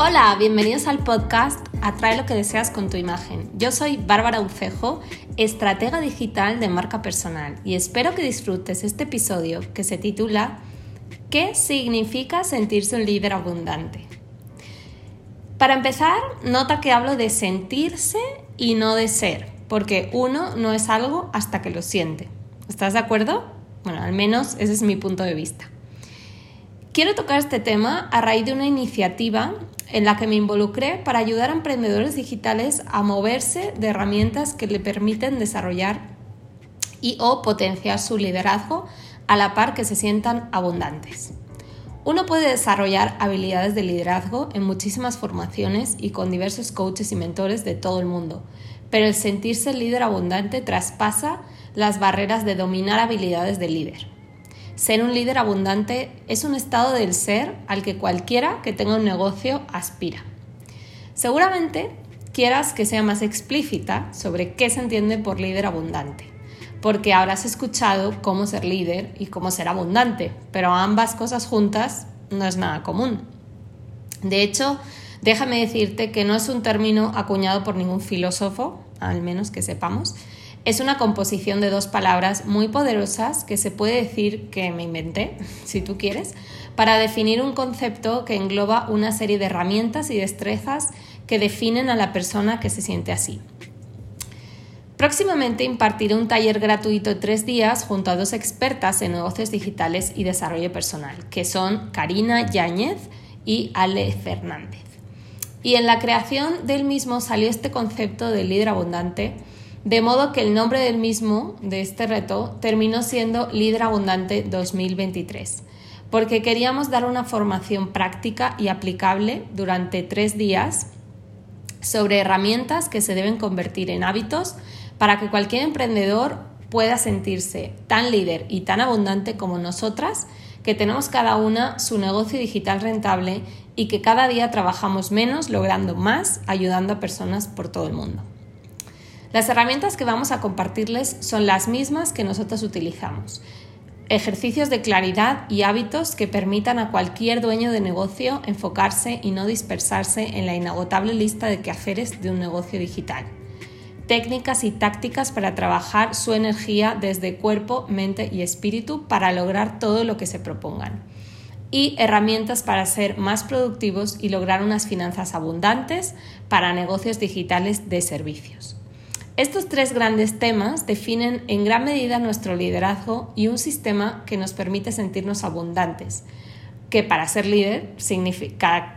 Hola, bienvenidos al podcast Atrae lo que deseas con tu imagen. Yo soy Bárbara Ucejo, estratega digital de marca personal y espero que disfrutes este episodio que se titula ¿Qué significa sentirse un líder abundante? Para empezar, nota que hablo de sentirse y no de ser, porque uno no es algo hasta que lo siente. ¿Estás de acuerdo? Bueno, al menos ese es mi punto de vista. Quiero tocar este tema a raíz de una iniciativa en la que me involucré para ayudar a emprendedores digitales a moverse de herramientas que le permiten desarrollar y o potenciar su liderazgo a la par que se sientan abundantes. Uno puede desarrollar habilidades de liderazgo en muchísimas formaciones y con diversos coaches y mentores de todo el mundo, pero el sentirse líder abundante traspasa las barreras de dominar habilidades de líder. Ser un líder abundante es un estado del ser al que cualquiera que tenga un negocio aspira. Seguramente quieras que sea más explícita sobre qué se entiende por líder abundante, porque habrás escuchado cómo ser líder y cómo ser abundante, pero ambas cosas juntas no es nada común. De hecho, déjame decirte que no es un término acuñado por ningún filósofo, al menos que sepamos, es una composición de dos palabras muy poderosas que se puede decir que me inventé, si tú quieres, para definir un concepto que engloba una serie de herramientas y destrezas que definen a la persona que se siente así. Próximamente impartiré un taller gratuito de tres días junto a dos expertas en negocios digitales y desarrollo personal, que son Karina Yáñez y Ale Fernández. Y en la creación del mismo salió este concepto de líder abundante de modo que el nombre del mismo, de este reto, terminó siendo Líder Abundante 2023, porque queríamos dar una formación práctica y aplicable durante tres días sobre herramientas que se deben convertir en hábitos para que cualquier emprendedor pueda sentirse tan líder y tan abundante como nosotras, que tenemos cada una su negocio digital rentable y que cada día trabajamos menos logrando más, ayudando a personas por todo el mundo. Las herramientas que vamos a compartirles son las mismas que nosotros utilizamos. Ejercicios de claridad y hábitos que permitan a cualquier dueño de negocio enfocarse y no dispersarse en la inagotable lista de quehaceres de un negocio digital. Técnicas y tácticas para trabajar su energía desde cuerpo, mente y espíritu para lograr todo lo que se propongan. Y herramientas para ser más productivos y lograr unas finanzas abundantes para negocios digitales de servicios. Estos tres grandes temas definen en gran medida nuestro liderazgo y un sistema que nos permite sentirnos abundantes, que para ser líder,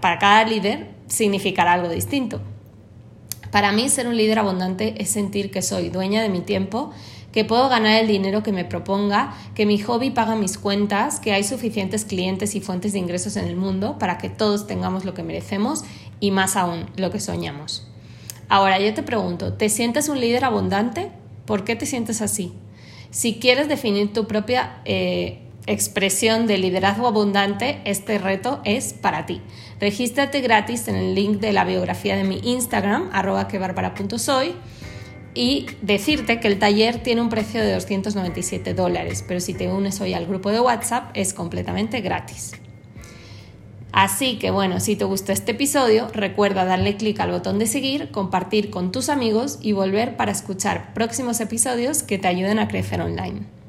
para cada líder, significará algo distinto. Para mí, ser un líder abundante es sentir que soy dueña de mi tiempo, que puedo ganar el dinero que me proponga, que mi hobby paga mis cuentas, que hay suficientes clientes y fuentes de ingresos en el mundo para que todos tengamos lo que merecemos y más aún lo que soñamos. Ahora yo te pregunto, ¿te sientes un líder abundante? ¿Por qué te sientes así? Si quieres definir tu propia eh, expresión de liderazgo abundante, este reto es para ti. Regístrate gratis en el link de la biografía de mi Instagram, arroba quebarbara.soy, y decirte que el taller tiene un precio de 297 dólares, pero si te unes hoy al grupo de WhatsApp es completamente gratis. Así que bueno, si te gustó este episodio, recuerda darle clic al botón de seguir, compartir con tus amigos y volver para escuchar próximos episodios que te ayuden a crecer online.